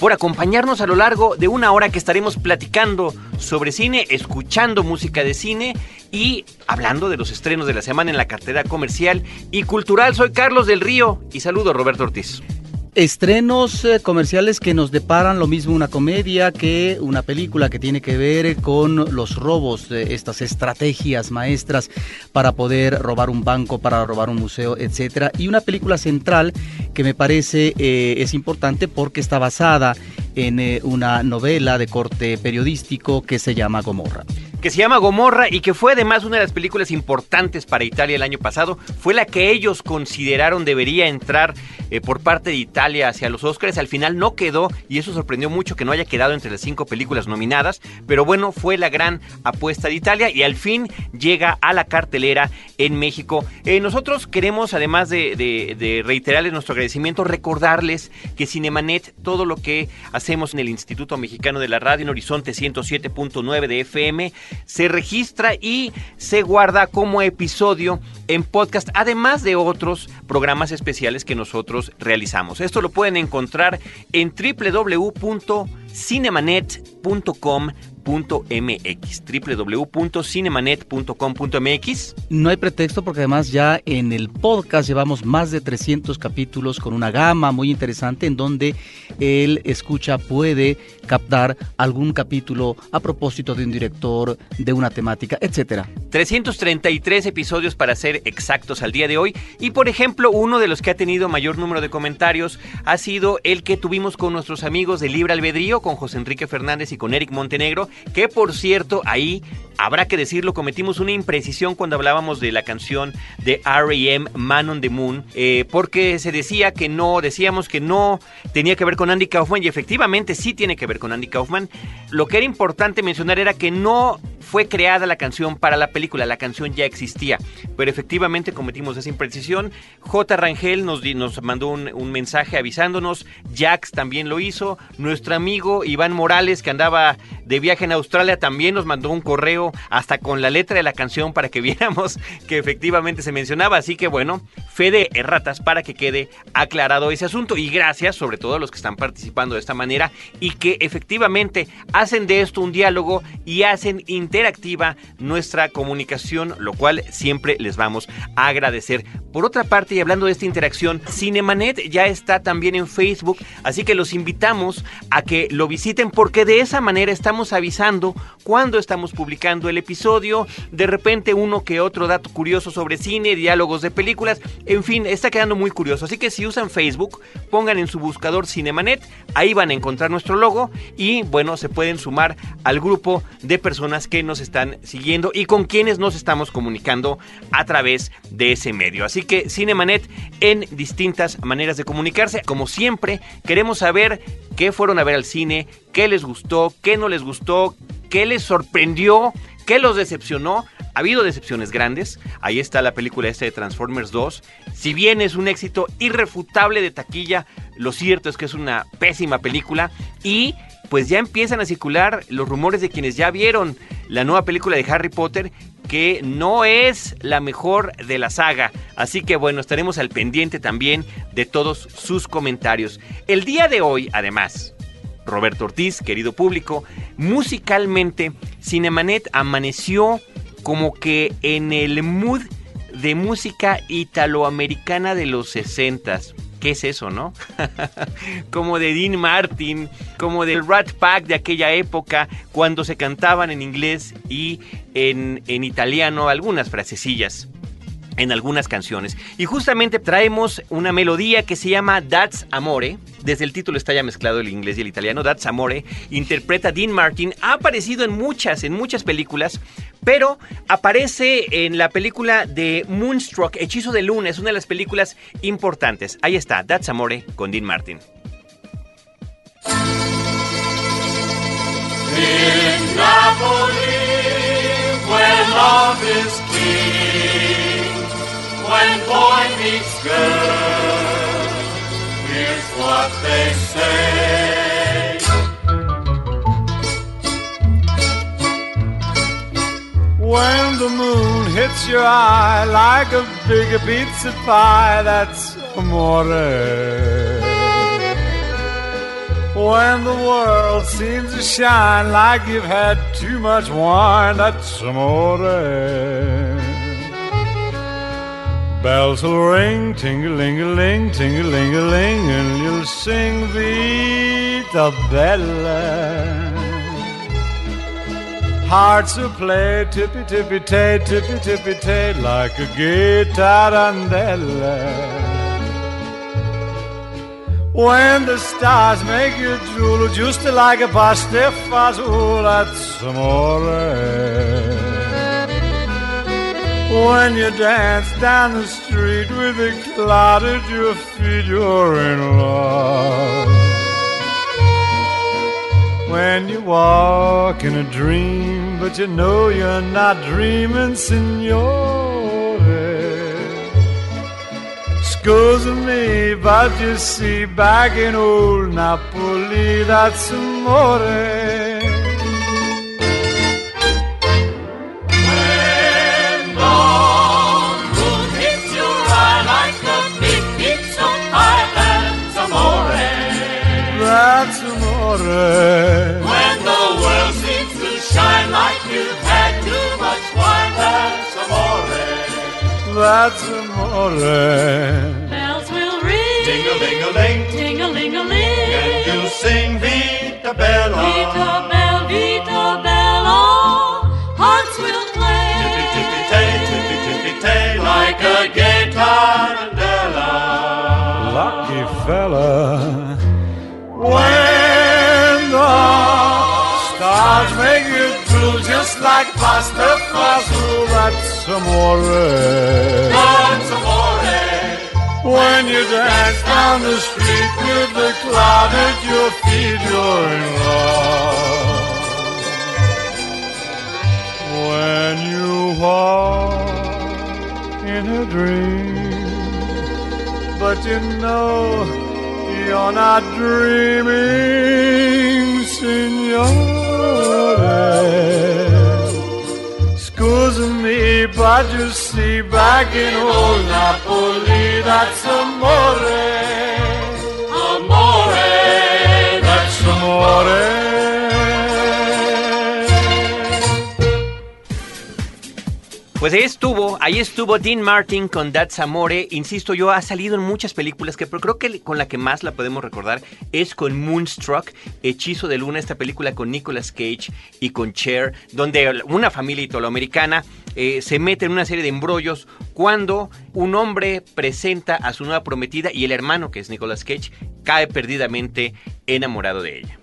por acompañarnos a lo largo de una hora que estaremos platicando sobre cine, escuchando música de cine y hablando de los estrenos de la semana en la cartera comercial y cultural. Soy Carlos del Río y saludo Roberto Ortiz. Estrenos eh, comerciales que nos deparan lo mismo una comedia que una película que tiene que ver con los robos, estas estrategias maestras para poder robar un banco, para robar un museo, etcétera, y una película central que me parece eh, es importante porque está basada en eh, una novela de corte periodístico que se llama Gomorra que se llama Gomorra y que fue además una de las películas importantes para Italia el año pasado. Fue la que ellos consideraron debería entrar eh, por parte de Italia hacia los Oscars. Al final no quedó y eso sorprendió mucho que no haya quedado entre las cinco películas nominadas. Pero bueno, fue la gran apuesta de Italia y al fin llega a la cartelera en México. Eh, nosotros queremos, además de, de reiterarles nuestro agradecimiento, recordarles que Cinemanet, todo lo que hacemos en el Instituto Mexicano de la Radio en Horizonte 107.9 de FM, se registra y se guarda como episodio en podcast, además de otros programas especiales que nosotros realizamos. Esto lo pueden encontrar en www.cinemanet.com www.cinemanet.com.mx www.cinemanet.com.mx No hay pretexto porque además ya en el podcast llevamos más de 300 capítulos con una gama muy interesante en donde el escucha puede captar algún capítulo a propósito de un director, de una temática, etcétera. 333 episodios para ser exactos al día de hoy y por ejemplo uno de los que ha tenido mayor número de comentarios ha sido el que tuvimos con nuestros amigos de Libre Albedrío, con José Enrique Fernández y con Eric Montenegro, que por cierto ahí habrá que decirlo, cometimos una imprecisión cuando hablábamos de la canción de R.E.M. Man on the Moon, eh, porque se decía que no, decíamos que no tenía que ver con Andy Kaufman y efectivamente sí tiene que ver con Andy Kaufman. Lo que era importante mencionar era que no fue creada la canción para la película, la canción ya existía, pero efectivamente cometimos esa imprecisión. J. Rangel nos, nos mandó un, un mensaje avisándonos, Jax también lo hizo, nuestro amigo Iván Morales que andaba de viaje en Australia también nos mandó un correo hasta con la letra de la canción para que viéramos que efectivamente se mencionaba, así que bueno, fe de erratas para que quede aclarado ese asunto y gracias sobre todo a los que están participando de esta manera y que efectivamente hacen de esto un diálogo y hacen interactiva nuestra comunicación, lo cual siempre les vamos a agradecer. Por otra parte, y hablando de esta interacción, Cinemanet ya está también en Facebook, así que los invitamos a que lo visiten porque de esa manera estamos avisando cuando estamos publicando el episodio, de repente uno que otro dato curioso sobre cine, diálogos de películas, en fin, está quedando muy curioso. Así que si usan Facebook, pongan en su buscador Cinemanet, ahí van a encontrar nuestro logo y bueno, se pueden sumar al grupo de personas que nos están siguiendo y con quienes nos estamos comunicando a través de ese medio. Así que Cinemanet en distintas maneras de comunicarse. Como siempre, queremos saber qué fueron a ver al cine, qué les gustó, qué no les gustó, qué les sorprendió, qué los decepcionó. Ha habido decepciones grandes. Ahí está la película esta de Transformers 2. Si bien es un éxito irrefutable de taquilla, lo cierto es que es una pésima película y pues ya empiezan a circular los rumores de quienes ya vieron la nueva película de Harry Potter que no es la mejor de la saga. Así que bueno, estaremos al pendiente también de todos sus comentarios. El día de hoy, además, Roberto Ortiz, querido público, musicalmente Cinemanet amaneció como que en el mood de música italoamericana de los 60s. ¿Qué es eso, no? como de Dean Martin, como del Rat Pack de aquella época, cuando se cantaban en inglés y en, en italiano algunas frasecillas en algunas canciones. Y justamente traemos una melodía que se llama That's Amore. Desde el título está ya mezclado el inglés y el italiano. That's Amore. Interpreta Dean Martin. Ha aparecido en muchas, en muchas películas. Pero aparece en la película de Moonstruck, Hechizo de Luna. Es una de las películas importantes. Ahí está, That's Amore con Dean Martin. when meets girl. Here's what they say. When the moon hits your eye like a big pizza pie, that's amore. When the world seems to shine like you've had too much wine, that's amore. Bells will ring, ting-a-ling-a-ling, ting-a-ling-a-ling, and you'll sing Vita Bella. Hearts will play tippy-tippy-tay, tippy-tippy-tay, like a guitar When the stars make you drool, just like a pasta fazool, that's amore. When you dance down the street with a cloud at your feet, you're in love. When you walk in a dream, but you know you're not dreaming, signore. Scusa me, but you see, back in old Napoli, that's amore. That's amore. When the world seems to shine like you've had too much wine, that's amore. That's amore. Bells will ring, Ding-a-ling-a-ling, ting-a-ling-a-ling. and you sing Vita Bella. Vita Bella, Vita Bella, hearts will play. Tippy-tippy-tay, tippy-tippy-tay, Like a gay tarantella. Stars make you drool just like pasta fazool, that's amore. That's amore. When you dance down the street with the cloud at your feet, you're in love. When you walk in a dream, but you know you're not dreaming, signore. Scusa me, but you see, back in old Napoli, that's amore. Amore. That's amore. Pues ahí estuvo, ahí estuvo Dean Martin con That's Amore. Insisto, yo ha salido en muchas películas que pero creo que con la que más la podemos recordar es con Moonstruck, Hechizo de Luna, esta película con Nicolas Cage y con Cher, donde una familia italoamericana eh, se mete en una serie de embrollos cuando un hombre presenta a su nueva prometida y el hermano, que es Nicolas Cage, cae perdidamente enamorado de ella.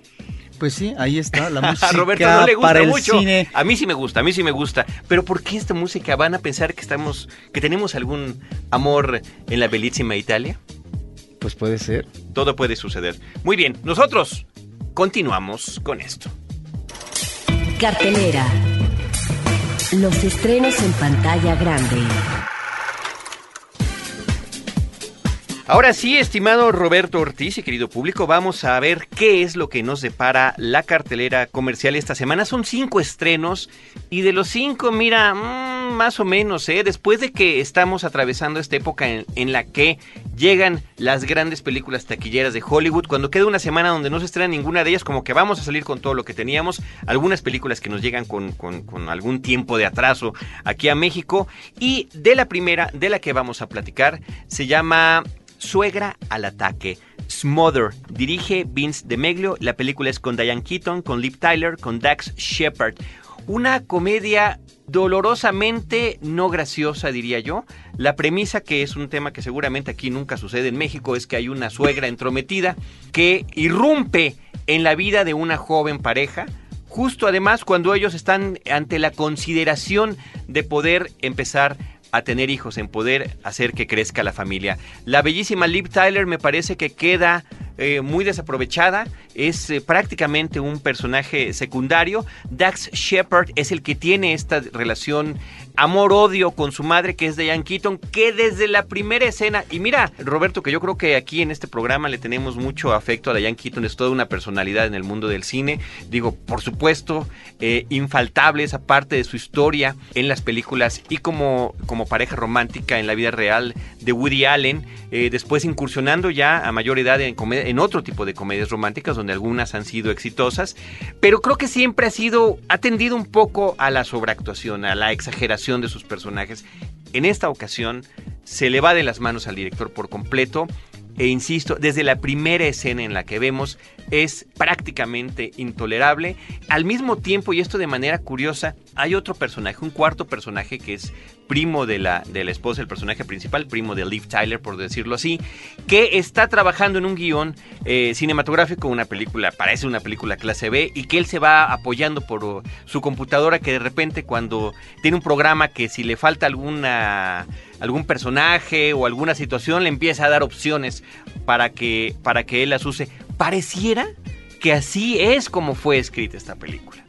Pues sí, ahí está la música A Roberto no le gusta para el mucho. cine. A mí sí me gusta, a mí sí me gusta. Pero ¿por qué esta música van a pensar que estamos, que tenemos algún amor en la bellísima Italia? Pues puede ser. Todo puede suceder. Muy bien, nosotros continuamos con esto. Cartelera. Los estrenos en pantalla grande. Ahora sí, estimado Roberto Ortiz y querido público, vamos a ver qué es lo que nos depara la cartelera comercial esta semana. Son cinco estrenos y de los cinco, mira, mm, más o menos, ¿eh? Después de que estamos atravesando esta época en, la que llegan las grandes películas taquilleras de Hollywood, cuando queda una semana donde no se estrena ninguna de ellas, como que vamos a salir con todo lo que teníamos, algunas películas que nos llegan con algún tiempo de atraso aquí a México, y de la primera, de la que vamos a platicar, se llama Suegra al ataque. Smother. Dirige Vince DeMeglio. La película es con Diane Keaton, con Liv Tyler, con Dax Shepard. Una comedia dolorosamente no graciosa, diría yo. La premisa, que es un tema que seguramente aquí nunca sucede en México, es que hay una suegra entrometida que irrumpe en la vida de una joven pareja justo además cuando ellos están ante la consideración de poder empezar a tener hijos, en poder hacer que crezca la familia. La bellísima Liv Tyler me parece que queda eh, muy desaprovechada es eh, prácticamente un personaje secundario. Dax Shepard es el que tiene esta relación amor-odio con su madre, que es Diane Keaton, que desde la primera escena, y mira, Roberto, que yo creo que aquí en este programa le tenemos mucho afecto a Diane Keaton, es toda una personalidad en el mundo del cine. Digo, por supuesto, eh, infaltable esa parte de su historia en las películas y como, como pareja romántica en la vida real de Woody Allen, eh, después incursionando ya a mayor edad en, en otro tipo de comedias románticas, donde algunas han sido exitosas, pero creo que siempre ha sido, ha tendido un poco a la sobreactuación, a la exageración de sus personajes. En esta ocasión se le va de las manos al director por completo. E insisto, desde la primera escena en la que vemos es prácticamente intolerable. Al mismo tiempo, y esto de manera curiosa, hay otro personaje, un cuarto personaje que es primo de la, esposa, el personaje principal, primo de Liv Tyler, por decirlo así, que está trabajando en un guion eh, cinematográfico, una película, parece una película clase B, y que él se va apoyando por su computadora, que de repente cuando tiene un programa que si le falta alguna algún personaje o alguna situación le empieza a dar opciones para que para que él las use. Pareciera que así es como fue escrita esta película.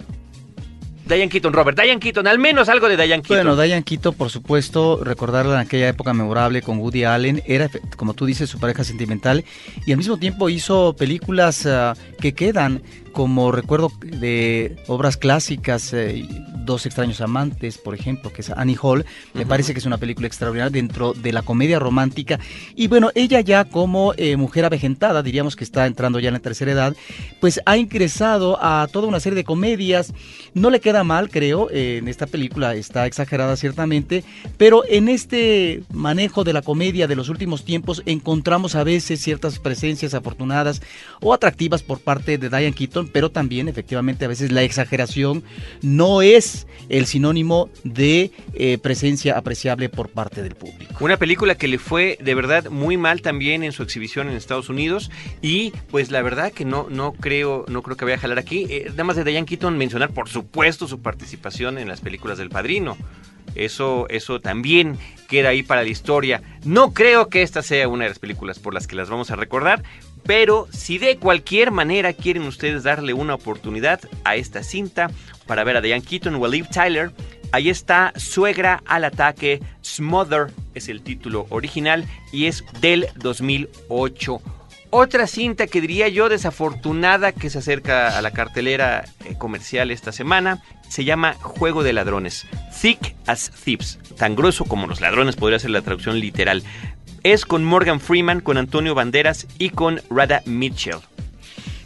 Diane Keaton, Robert, Diane Keaton, al menos algo de Diane Keaton. Bueno, Diane Keaton, por supuesto, recordarla en aquella época memorable con Woody Allen, era, como tú dices, su pareja sentimental y al mismo tiempo hizo películas ah, que quedan como recuerdo de obras clásicas, eh, Dos extraños amantes, por ejemplo, que es Annie Hall, me parece que es una película extraordinaria dentro de la comedia romántica. Y bueno, ella ya como eh, mujer avejentada, diríamos que está entrando ya en la tercera edad, pues ha ingresado a toda una serie de comedias. No le queda mal, creo, eh, en esta película está exagerada ciertamente, pero en este manejo de la comedia de los últimos tiempos encontramos a veces ciertas presencias afortunadas o atractivas por parte de Diane Keaton, pero también efectivamente a veces la exageración no es el sinónimo de eh, presencia apreciable por parte del público. Una película que le fue de verdad muy mal también en su exhibición en Estados Unidos y pues la verdad que no no creo no creo que vaya a jalar aquí. Eh, nada más de Diane Keaton mencionar por supuesto su participación en las películas del Padrino. Eso eso también queda ahí para la historia. No creo que esta sea una de las películas por las que las vamos a recordar, pero si de cualquier manera quieren ustedes darle una oportunidad a esta cinta para ver a Diane Keaton o a Liv Tyler, ahí está Suegra al ataque, Smother es el título original y es del 2008. Otra cinta que diría yo desafortunada que se acerca a la cartelera eh, comercial esta semana se llama Juego de Ladrones. Thick as Thieves. Tan grueso como los ladrones podría ser la traducción literal. Es con Morgan Freeman, con Antonio Banderas y con Rada Mitchell.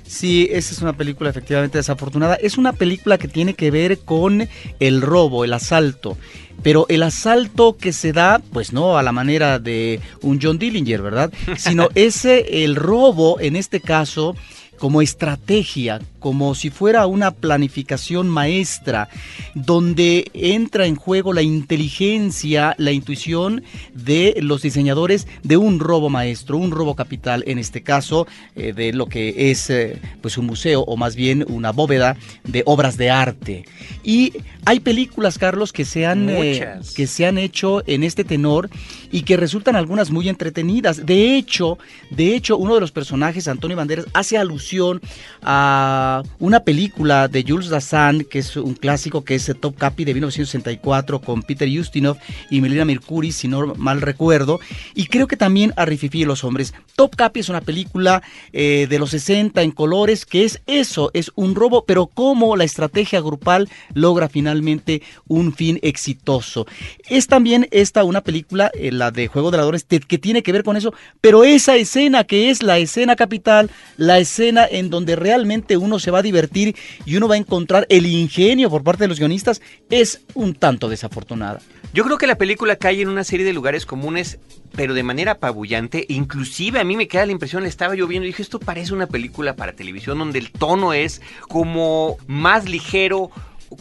Sí, esa es una película efectivamente desafortunada. Es una película que tiene que ver con el robo, el asalto. Pero el asalto que se da, pues no a la manera de un John Dillinger, ¿verdad? Sino ese, el robo, en este caso, como estrategia, como si fuera una planificación maestra, donde entra en juego la inteligencia, la intuición de los diseñadores de un robo maestro, un robo capital, en este caso, eh, de lo que es eh, pues un museo o más bien una bóveda de obras de arte. Y hay películas, Carlos, que se han, eh, que se han hecho en este tenor y que resultan algunas muy entretenidas. De hecho, de hecho, uno de los personajes, Antonio Banderas, hace alusión a una película de Jules Dassin, que es un clásico que es Top Capi de 1964 con Peter Ustinov y Melina Mercury, si no mal recuerdo, y creo que también a Rififi y los hombres. Top Capi es una película eh, de los 60 en colores que es eso, es un robo, pero cómo la estrategia grupal logra finalmente un fin exitoso. Es también esta una película, eh, la de Juego de Ladrones, que tiene que ver con eso, pero esa escena que es la escena capital, la escena en donde realmente uno se va a divertir y uno va a encontrar el ingenio por parte de los guionistas, es un tanto desafortunada. Yo creo que la película cae en una serie de lugares comunes, pero de manera apabullante. Inclusive a mí me queda la impresión, le estaba yo viendo y dije, esto parece una película para televisión donde el tono es como más ligero,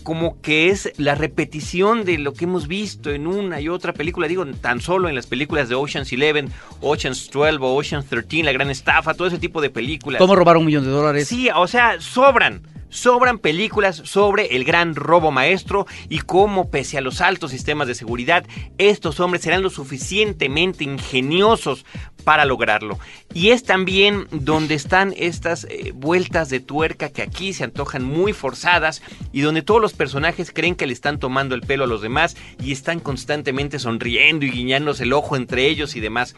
como que es la repetición de lo que hemos visto en una y otra película. Digo, tan solo en las películas de Ocean's Eleven, Ocean's 12 o Ocean's 13, La Gran Estafa, todo ese tipo de películas. ¿Cómo robar un millón de dólares? Sí, o sea, sobran. Sobran películas sobre el gran robo maestro y cómo, pese a los altos sistemas de seguridad, estos hombres serán lo suficientemente ingeniosos para lograrlo. Y es también donde están estas eh, vueltas de tuerca que aquí se antojan muy forzadas y donde todos los personajes creen que le están tomando el pelo a los demás y están constantemente sonriendo y guiñándose el ojo entre ellos y demás.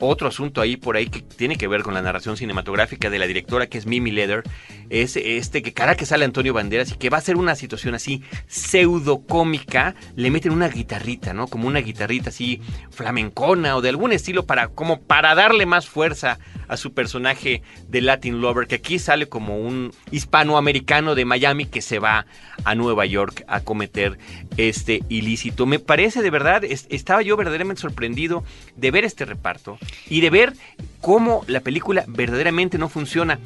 Otro asunto ahí por ahí que tiene que ver con la narración cinematográfica de la directora que es Mimi Leder es este que cara que sale Antonio Banderas y que va a ser una situación así pseudo cómica, le meten una guitarrita, ¿no? Como una guitarrita así flamencona o de algún estilo para como para darle más fuerza a su personaje de Latin Lover, que aquí sale como un hispanoamericano de Miami que se va a Nueva York a cometer este ilícito. Me parece de verdad, estaba yo verdaderamente sorprendido de ver este reparto y de ver cómo la película verdaderamente no funciona.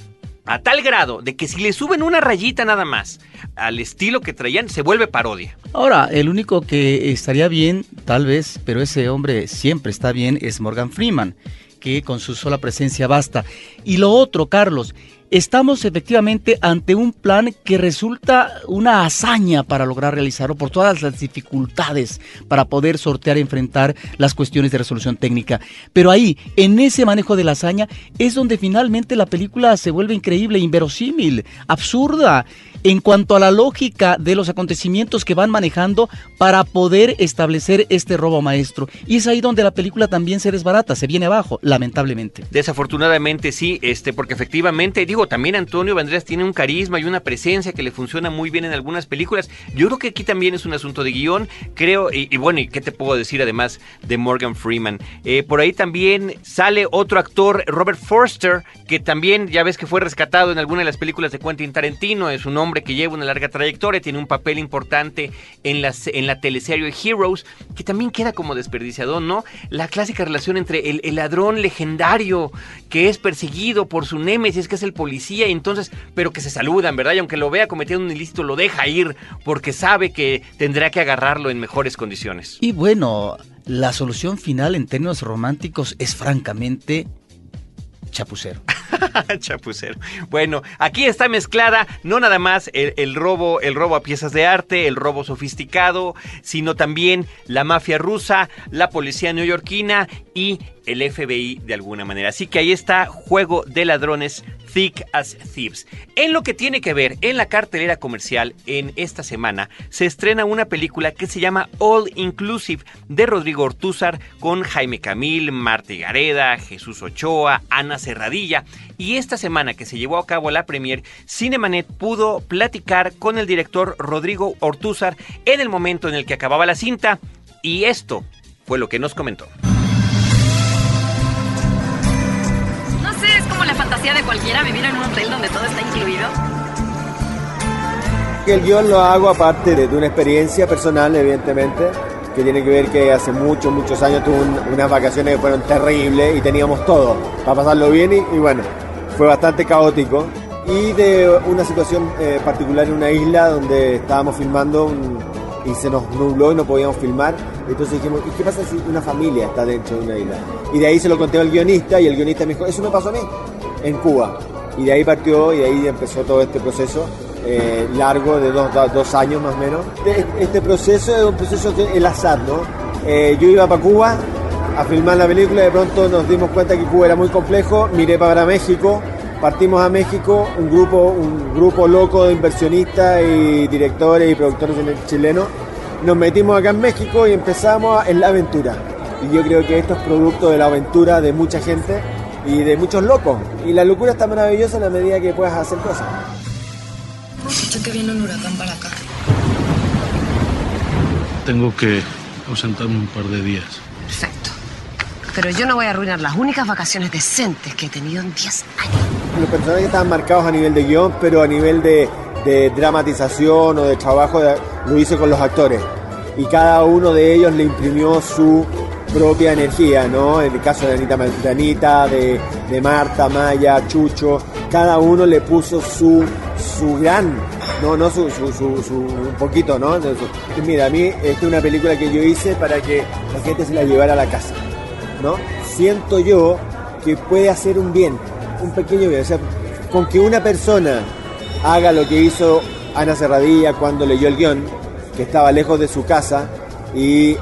A tal grado de que si le suben una rayita nada más al estilo que traían, se vuelve parodia. Ahora, el único que estaría bien, tal vez, pero ese hombre siempre está bien, es Morgan Freeman que con su sola presencia basta. Y lo otro, Carlos, estamos efectivamente ante un plan que resulta una hazaña para lograr realizarlo por todas las dificultades para poder sortear y enfrentar las cuestiones de resolución técnica. Pero ahí, en ese manejo de la hazaña, es donde finalmente la película se vuelve increíble, inverosímil, absurda en cuanto a la lógica de los acontecimientos que van manejando para poder establecer este robo maestro. Y es ahí donde la película también se desbarata, se viene abajo, lamentablemente. Desafortunadamente sí, este, porque efectivamente, digo, también Antonio Banderas tiene un carisma y una presencia que le funciona muy bien en algunas películas. Yo creo que aquí también es un asunto de guion, creo, y, bueno, ¿y qué te puedo decir además de Morgan Freeman? Eh, por ahí también sale otro actor, Robert Forster, que también ya ves que fue rescatado en alguna de las películas de Quentin Tarantino, es un hombre que lleva una larga trayectoria, tiene un papel importante en la, en la teleserie Heroes, que también queda como desperdiciado, ¿no? La clásica relación entre el, ladrón legendario que es perseguido por su némesis, que es el policía, y entonces, pero que se saludan, ¿verdad? Y aunque lo vea cometiendo un ilícito, lo deja ir porque sabe que tendrá que agarrarlo en mejores condiciones. Y bueno, la solución final en términos románticos es francamente chapucero. Chapucero. Bueno, aquí está mezclada no nada más el, robo, el robo a piezas de arte, el robo sofisticado, sino también la mafia rusa, la policía neoyorquina y el FBI de alguna manera. Así que ahí está Juego de Ladrones Thick as Thieves. En lo que tiene que ver en la cartelera comercial en esta semana se estrena una película que se llama All Inclusive de Rodrigo Ortúzar con Jaime Camil, Marta Gareda, Jesús Ochoa, Ana Serradilla. Y esta semana que se llevó a cabo la premier, Cinemanet pudo platicar con el director Rodrigo Ortúzar en el momento en el que acababa la cinta y esto fue lo que nos comentó. De cualquiera vivir en un hotel donde todo está incluido? El guion lo hago aparte de, una experiencia personal, evidentemente, que tiene que ver que hace muchos, muchos años tuve unas vacaciones que fueron terribles y teníamos todo para pasarlo bien y, bueno, fue bastante caótico. Y de una situación eh, particular en una isla donde estábamos filmando y se nos nubló y no podíamos filmar. Entonces dijimos, ¿y qué pasa si una familia está dentro de una isla? Y de ahí se lo conté al guionista y el guionista me dijo, eso me pasó a mí en Cuba. Y de ahí partió y de ahí empezó todo este proceso eh, largo de dos, dos, años más o menos. Este, este proceso es un proceso que el azar, ¿no? Eh, yo iba para Cuba a filmar la película, de pronto nos dimos cuenta que Cuba era muy complejo, miré para México, partimos a México, un grupo, un grupo loco de inversionistas y directores y productores chilenos, nos metimos acá en México y empezamos en la aventura. Y yo creo que esto es producto de la aventura de mucha gente y de muchos locos. Y la locura está maravillosa en la medida que puedas hacer cosas. Escuché que viene un huracán para acá. Tengo que ausentarme un par de días. Perfecto. Pero yo no voy a arruinar las únicas vacaciones decentes que he tenido en 10 años. Los personajes estaban marcados a nivel de guion, pero a nivel de, de dramatización o de trabajo lo hice con los actores. Y cada uno de ellos le imprimió su propia energía, ¿no? En el caso de Anita, de, de, Marta, Maya, Chucho, cada uno le puso su, su gran, no, no su, su, su, un poquito, ¿no? mira, a mí esta es una película que yo hice para que la gente se la llevara a la casa, ¿no? Siento yo que puede hacer un bien, un pequeño bien, o sea, con que una persona haga lo que hizo Ana Serradilla cuando leyó el guion, que estaba lejos de su casa y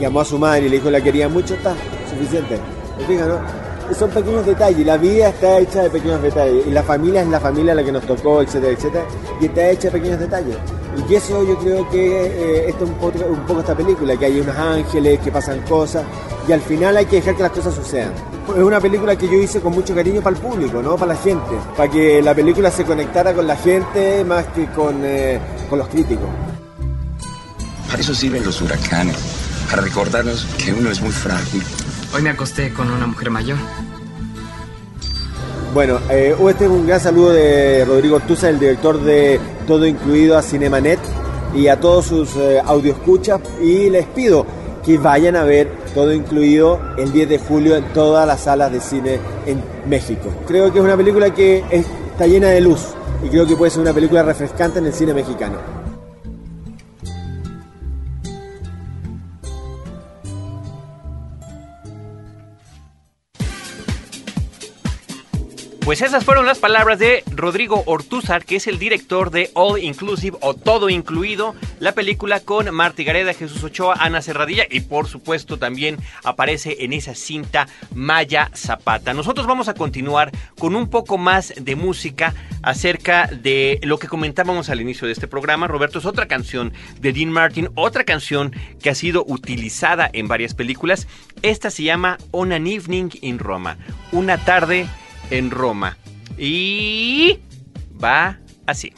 llamó a su madre y le dijo la quería mucho, está suficiente. ¿Me fija, no? Son pequeños detalles, la vida está hecha de pequeños detalles y la familia es la familia la que nos tocó, etcétera, etcétera, y está hecha de pequeños detalles. Y eso yo creo que eh, esto es un poco, un poco esta película, que hay unos ángeles, que pasan cosas, y al final hay que dejar que las cosas sucedan. Es una película que yo hice con mucho cariño para el público, ¿no? Para la gente, para que la película se conectara con la gente más que con, eh, con los críticos. Para eso sirven los huracanes, para recordarnos que uno es muy frágil. Hoy me acosté con una mujer mayor. Bueno, eh, este es un gran saludo de Rodrigo Ortuza, el director de Todo Incluido a Cinemanet y a todos sus eh, escuchas y les pido que vayan a ver Todo Incluido el 10 de julio en todas las salas de cine en México. Creo que es una película que está llena de luz y creo que puede ser una película refrescante en el cine mexicano. Pues esas fueron las palabras de Rodrigo Ortúzar, que es el director de All Inclusive o Todo Incluido, la película con Marti Gareda, Jesús Ochoa, Ana Serradilla y por supuesto también aparece en esa cinta Maya Zapata. Nosotros vamos a continuar con un poco más de música acerca de lo que comentábamos al inicio de este programa. Roberto, es otra canción de Dean Martin, otra canción que ha sido utilizada en varias películas. Esta se llama On an Evening in Roma, una tarde en Roma. Y va así.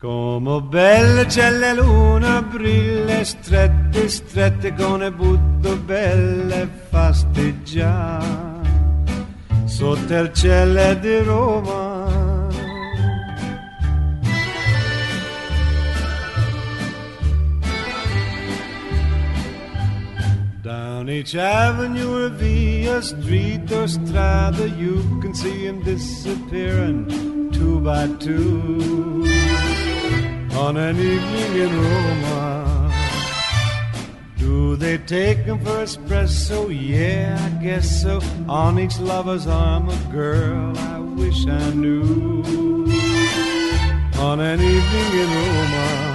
Come belle la luna, brille strette, strette con le butto belle il cielo di Roma Down each avenue or via uh, street or strada, you can see him disappearing two by two on an evening in Roma. Do they take him for espresso? Yeah, I guess so. On each lover's arm, a girl I wish I knew. On an evening in Roma.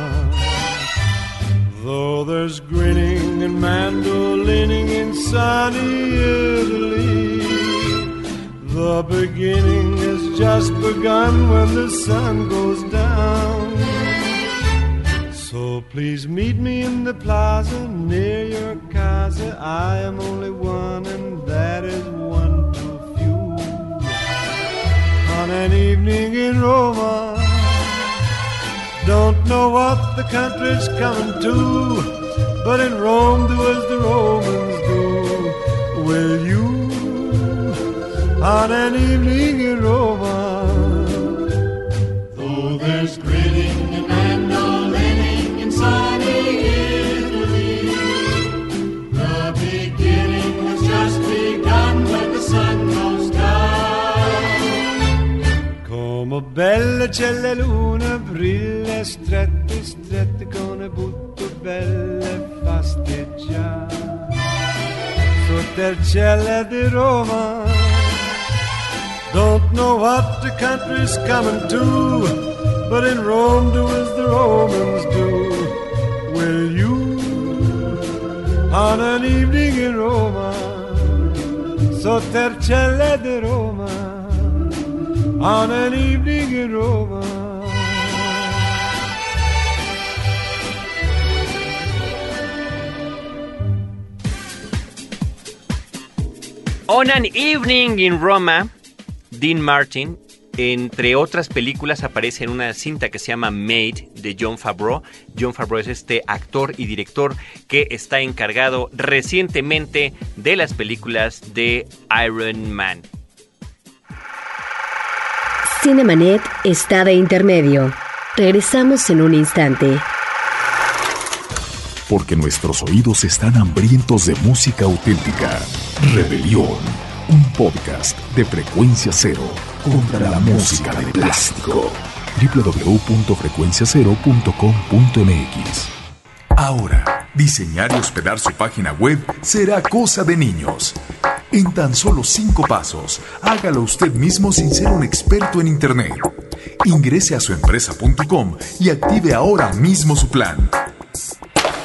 Though there's grinning and mandolining in sunny Italy, the beginning has just begun when the sun goes down. So please meet me in the plaza near your casa. I am only one, and that is one too few. On an evening in Roma. Don't know what the country's coming to, but in Rome do as the Romans do. Will you, on an evening in Roma, though there's Bella c'è la luna brille strette, strette con le butto belle il cielo di Roma, don't know what the country's coming to, but in Rome do as the Romans do. Will you, on an evening in Roma, cielo di Roma, on an evening in Roma? On an Evening in Roma, Dean Martin, entre otras películas, aparece en una cinta que se llama Made de John Favreau. John Favreau es este actor y director que está encargado recientemente de las películas de Iron Man. Cinemanet está de intermedio. Regresamos en un instante. Porque nuestros oídos están hambrientos de música auténtica. Rebelión, un podcast de frecuencia cero contra la música de plástico. www.frecuenciacero.com.mx Ahora, diseñar y hospedar su página web será cosa de niños. En tan solo cinco pasos, hágalo usted mismo sin ser un experto en Internet. Ingrese a suempresa.com y active ahora mismo su plan.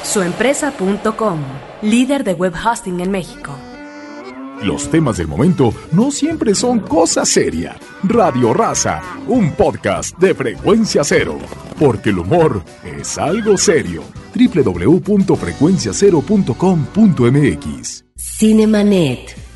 Suempresa.com, líder de web hosting en México. Los temas del momento no siempre son cosa seria. Radio Raza, un podcast de frecuencia cero. Porque el humor es algo serio. www.frecuenciacero.com.mx Cinemanet.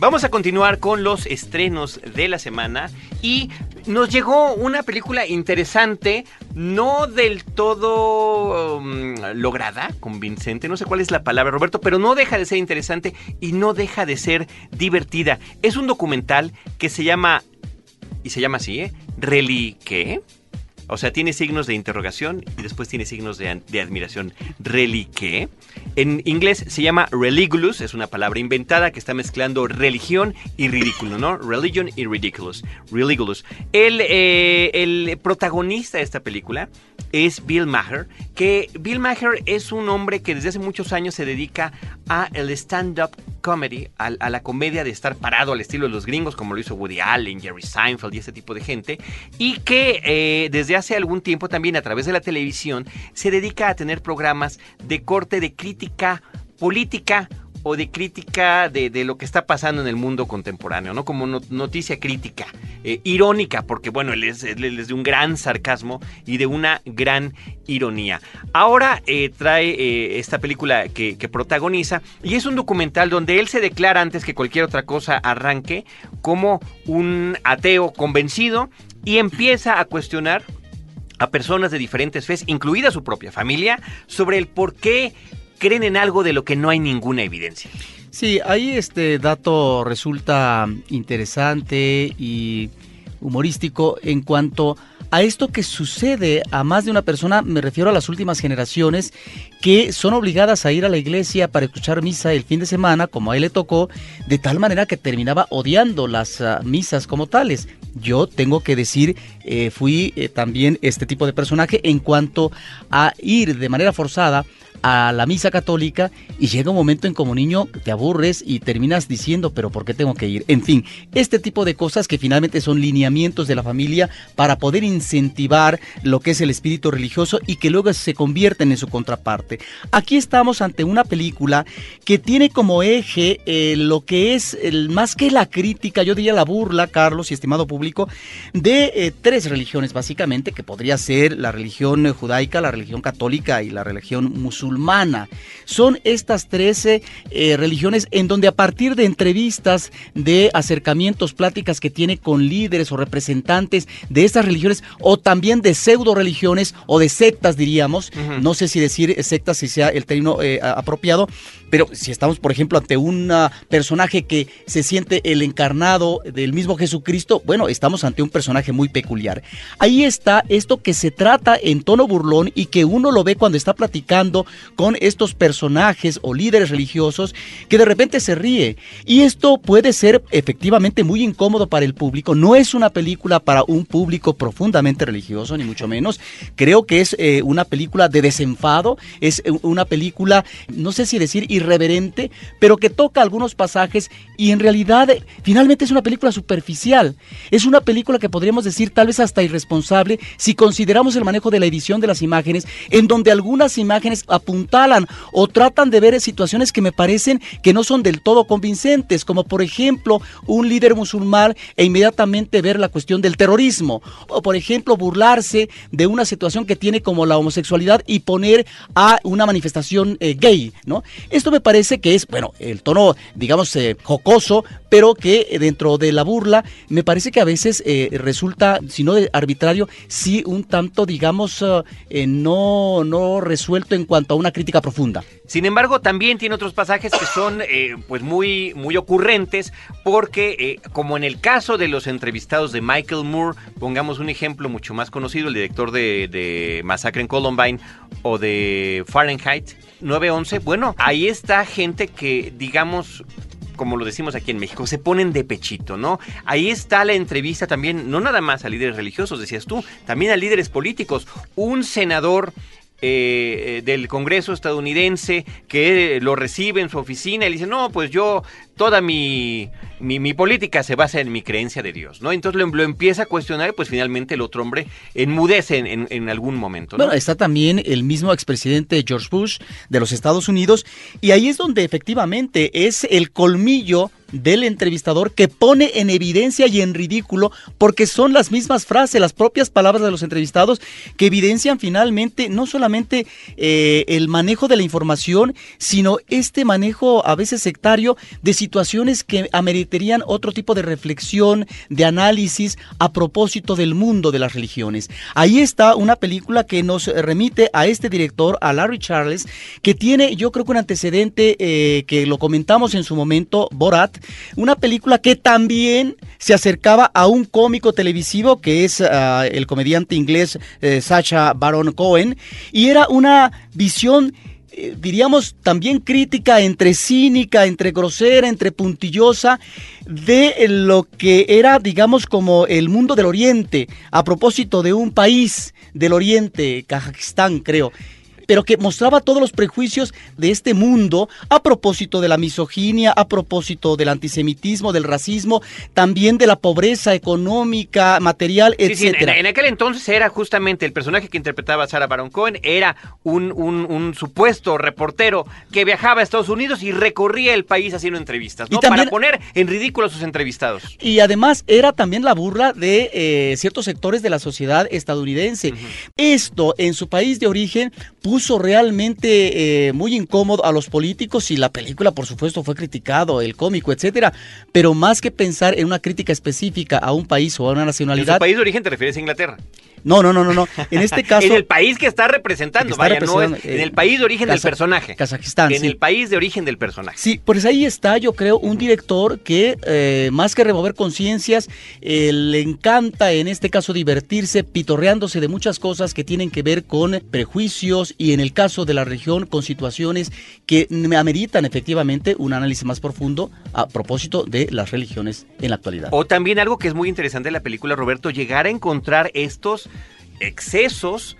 Vamos a continuar con los estrenos de la semana y nos llegó una película interesante, no del todo um, lograda, convincente, no sé cuál es la palabra Roberto, pero no deja de ser interesante y no deja de ser divertida. Es un documental que se llama, y se llama así, ¿eh? Relique. O sea, tiene signos de interrogación y después tiene signos de, admiración. Relique. En inglés se llama religulous, es una palabra inventada que está mezclando religión y ridículo, ¿no? Religion y ridiculous. Religulous. El, eh, el protagonista de esta película es Bill Maher, que Bill Maher es un hombre que desde hace muchos años se dedica a el stand-up a, la comedia de estar parado al estilo de los gringos, como lo hizo Woody Allen, Jerry Seinfeld y ese tipo de gente, y que eh, desde hace algún tiempo también a través de la televisión se dedica a tener programas de corte de crítica política o de crítica de, de, lo que está pasando en el mundo contemporáneo, ¿no? Como no, noticia crítica, eh, irónica, porque bueno, él es, de un gran sarcasmo y de una gran ironía. Ahora eh, trae eh, esta película que, que, protagoniza y es un documental donde él se declara antes que cualquier otra cosa arranque como un ateo convencido y empieza a cuestionar a personas de diferentes fes, incluida su propia familia, sobre el por qué creen en algo de lo que no hay ninguna evidencia. Sí, ahí este dato resulta interesante y humorístico en cuanto a esto que sucede a más de una persona, me refiero a las últimas generaciones, que son obligadas a ir a la iglesia para escuchar misa el fin de semana, como a él le tocó, de tal manera que terminaba odiando las uh, misas como tales. Yo tengo que decir, eh, fui eh, también este tipo de personaje en cuanto a ir de manera forzada a la misa católica y llega un momento en como niño te aburres y terminas diciendo, pero ¿por qué tengo que ir? En fin, este tipo de cosas que finalmente son lineamientos de la familia para poder incentivar lo que es el espíritu religioso y que luego se convierten en su contraparte. Aquí estamos ante una película que tiene como eje eh, lo que es más que la crítica, yo diría la burla, Carlos y estimado público, de eh, tres religiones básicamente, que podría ser la religión judaica, la religión católica y la religión musulmana musulmana. Son estas 13 eh, religiones en donde a partir de entrevistas, de acercamientos, pláticas que tiene con líderes o representantes de estas religiones o también de pseudo religiones o de sectas diríamos, uh -huh. no sé si decir sectas si sea el término eh, apropiado, pero si estamos por ejemplo ante un personaje que se siente el encarnado del mismo Jesucristo, bueno, estamos ante un personaje muy peculiar. Ahí está esto que se trata en tono burlón y que uno lo ve cuando está platicando con estos personajes o líderes religiosos que de repente se ríe. Y esto puede ser efectivamente muy incómodo para el público. No es una película para un público profundamente religioso, ni mucho menos. Creo que es eh, una película de desenfado, es una película, no sé si decir irreverente, pero que toca algunos pasajes y en realidad finalmente es una película superficial. Es una película que podríamos decir tal vez hasta irresponsable si consideramos el manejo de la edición de las imágenes, en donde algunas imágenes apuntalan o tratan de ver situaciones que me parecen que no son del todo convincentes, como por ejemplo un líder musulmán e inmediatamente ver la cuestión del terrorismo, o por ejemplo burlarse de una situación que tiene como la homosexualidad y poner a una manifestación eh, gay, ¿no? Esto me parece que es, bueno, el tono, digamos, eh, jocoso, pero que dentro de la burla me parece que a veces eh, resulta, si no arbitrario, sí un tanto, digamos, no, no resuelto en cuanto a una crítica profunda. Sin embargo, también tiene otros pasajes que son eh, pues muy, muy ocurrentes, porque eh, como en el caso de los entrevistados de Michael Moore, pongamos un ejemplo mucho más conocido, el director de, de Masacre en Columbine o de Fahrenheit 911, bueno, ahí está gente que, digamos, como lo decimos aquí en México, se ponen de pechito, ¿no? Ahí está la entrevista también, no nada más a líderes religiosos, decías tú, también a líderes políticos. Un senador eh, eh, del Congreso estadounidense que lo recibe en su oficina y le dice, no, pues yo, toda mi, mi, política se basa en mi creencia de Dios, ¿no? Entonces lo, empieza a cuestionar y pues finalmente el otro hombre enmudece en, en- algún momento, ¿no? Bueno, está también el mismo expresidente George Bush de los Estados Unidos y ahí es donde efectivamente es el colmillo del entrevistador que pone en evidencia y en ridículo porque son las mismas frases, las propias palabras de los entrevistados que evidencian finalmente no solamente eh, el manejo de la información, sino este manejo a veces sectario de situaciones que ameritarían otro tipo de reflexión, de análisis a propósito del mundo de las religiones. Ahí está una película que nos remite a este director, a Larry Charles, que tiene yo creo que un antecedente eh, que lo comentamos en su momento, Borat, una película que también se acercaba a un cómico televisivo que es ah, el comediante inglés eh, Sacha Baron Cohen, y era una visión eh, diríamos también crítica entre cínica, entre grosera, entre puntillosa de lo que era digamos como el mundo del oriente a propósito de un país del oriente, Kazajistán creo pero que mostraba todos los prejuicios de este mundo a propósito de la misoginia, a propósito del antisemitismo, del racismo, también de la pobreza económica, material, Sí, sí, en, etcétera. en aquel entonces era justamente el personaje que interpretaba Sarah Baron Cohen, era un, un- un supuesto reportero que viajaba a Estados Unidos y recorría el país haciendo entrevistas, ¿no? Y también- Para poner en ridículo a sus entrevistados. Y además era también la burla de eh, ciertos sectores de la sociedad estadounidense. Esto en su país de origen puso realmente eh, muy incómodo a los políticos y la película por supuesto fue criticado, el cómico, etcétera. Pero más que pensar en una crítica específica a un país o a una En nacionalidad, su país de origen te refieres a Inglaterra. No, no, no, no, no. En este caso en el país que está representando, que está vaya, no es en eh, el país de origen del personaje. Kazajistán, En sí. el país de origen del personaje. Sí, pues ahí está, yo creo, un director que eh, más que remover conciencias, eh, le encanta en este caso divertirse, pitorreándose de muchas cosas que tienen que ver con prejuicios y en el caso de la región con situaciones que me ameritan efectivamente un análisis más profundo a propósito de las religiones en la actualidad. O también algo que es muy interesante de la película, Roberto, llegar a encontrar estos excesos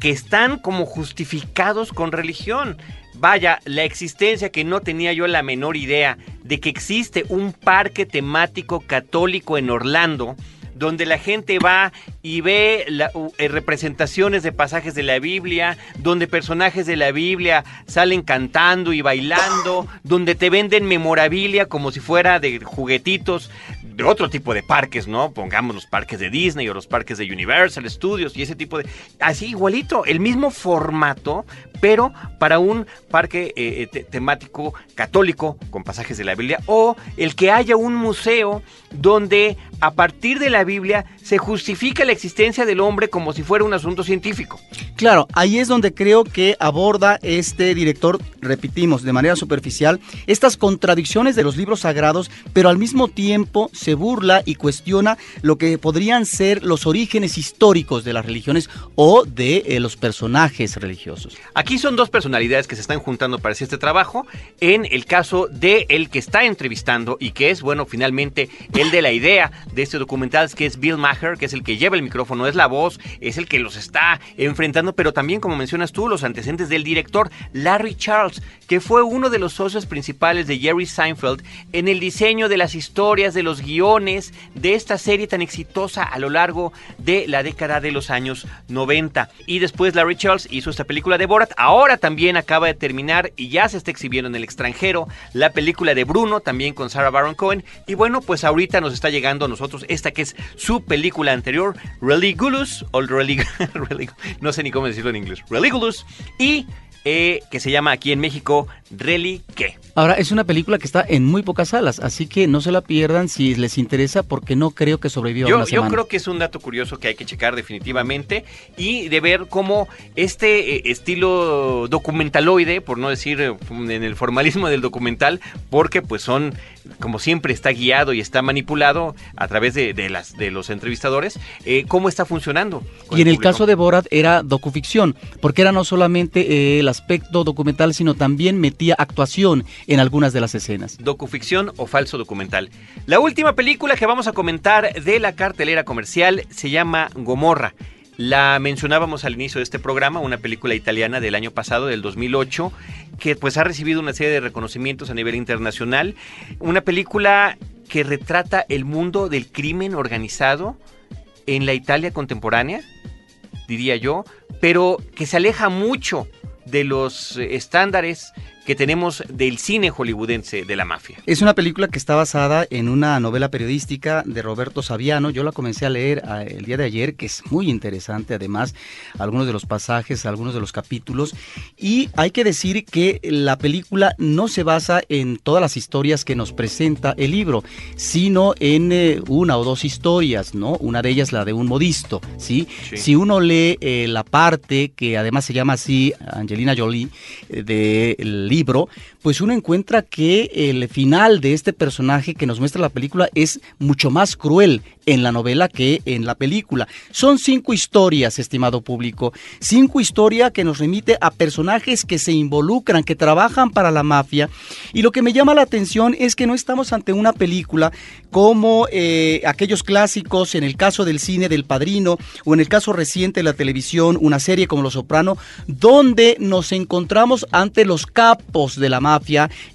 que están como justificados con religión. Vaya, la existencia que no tenía yo la menor idea de que existe un parque temático católico en Orlando donde la gente va y ve eh, representaciones de pasajes de la Biblia, donde personajes de la Biblia salen cantando y bailando, donde te venden memorabilia como si fuera de juguetitos de otro tipo de parques, ¿no? Pongamos los parques de Disney o los parques de Universal Studios y ese tipo de... Así igualito, el mismo formato, pero para un parque eh, eh, te- temático católico con pasajes de la Biblia o el que haya un museo donde a partir de la Biblia se justifica la existencia del hombre como si fuera un asunto científico. Claro, ahí es donde creo que aborda este director, repetimos, de manera superficial, estas contradicciones de los libros sagrados, pero al mismo tiempo se burla y cuestiona lo que podrían ser los orígenes históricos de las religiones o de eh, los personajes religiosos. Aquí son dos personalidades que se están juntando para hacer este trabajo. En el caso de el que está entrevistando y que es, bueno, finalmente el de la idea de este documental, que es Bill Maher, que es el que lleva el micrófono, es la voz, es el que los está enfrentando, pero también, como mencionas tú, los antecedentes del director Larry Charles, que fue uno de los socios principales de Jerry Seinfeld en el diseño de las historias, de los guiones de esta serie tan exitosa a lo largo de la década de los años 90. Y después Larry Charles hizo esta película de Borat. Ahora también acaba de terminar y ya se está exhibiendo en el extranjero la película de Bruno, también con Sarah Baron Cohen. Y bueno, pues ahorita nos está llegando a nosotros esta que es su película anterior, Religulous, o Relig- no sé ni cómo decirlo en inglés, Religulous, y eh, que se llama aquí en México Relique. Ahora, es una película que está en muy pocas salas, así que no se la pierdan si les interesa, porque no creo que sobreviva Yo, una yo semana. creo que es un dato curioso que hay que checar definitivamente y de ver cómo este eh, estilo documentaloide, por no decir eh, en el formalismo del documental, porque pues son, como siempre está guiado y está manipulado a través de, de las, de los entrevistadores, eh, cómo está funcionando. Y en el caso de Borat era docuficción, porque era no solamente eh, el aspecto documental, sino también metía actuación en algunas de las escenas. docuficción o falso documental. La última película que vamos a comentar de la cartelera comercial se llama Gomorra. La mencionábamos al inicio de este programa, una película italiana del año pasado, del 2008, que pues ha recibido una serie de reconocimientos a nivel internacional. Una película que retrata el mundo del crimen organizado en la Italia contemporánea, diría yo, pero que se aleja mucho de los eh, estándares que tenemos del cine hollywoodense de la mafia. Es una película que está basada en una novela periodística de Roberto Saviano. Yo la comencé a leer ah, el día de ayer, que es muy interesante además, algunos de los pasajes, algunos de los capítulos. Y hay que decir que la película no se basa en todas las historias que nos presenta el libro, sino en eh, una o dos historias, ¿no? Una de ellas la de un modisto, ¿sí? Si uno lee eh, la parte que además se llama así Angelina Jolie eh, del libro, libro, pues uno encuentra que el final de este personaje que nos muestra la película es mucho más cruel en la novela que en la película. Son cinco historias, estimado público, cinco historias que nos remite a personajes que se involucran, que trabajan para la mafia. Y lo que me llama la atención es que no estamos ante una película como eh, aquellos clásicos, en el caso del cine del Padrino, o en el caso reciente de la televisión, una serie como Los Soprano, donde nos encontramos ante los capos de la mafia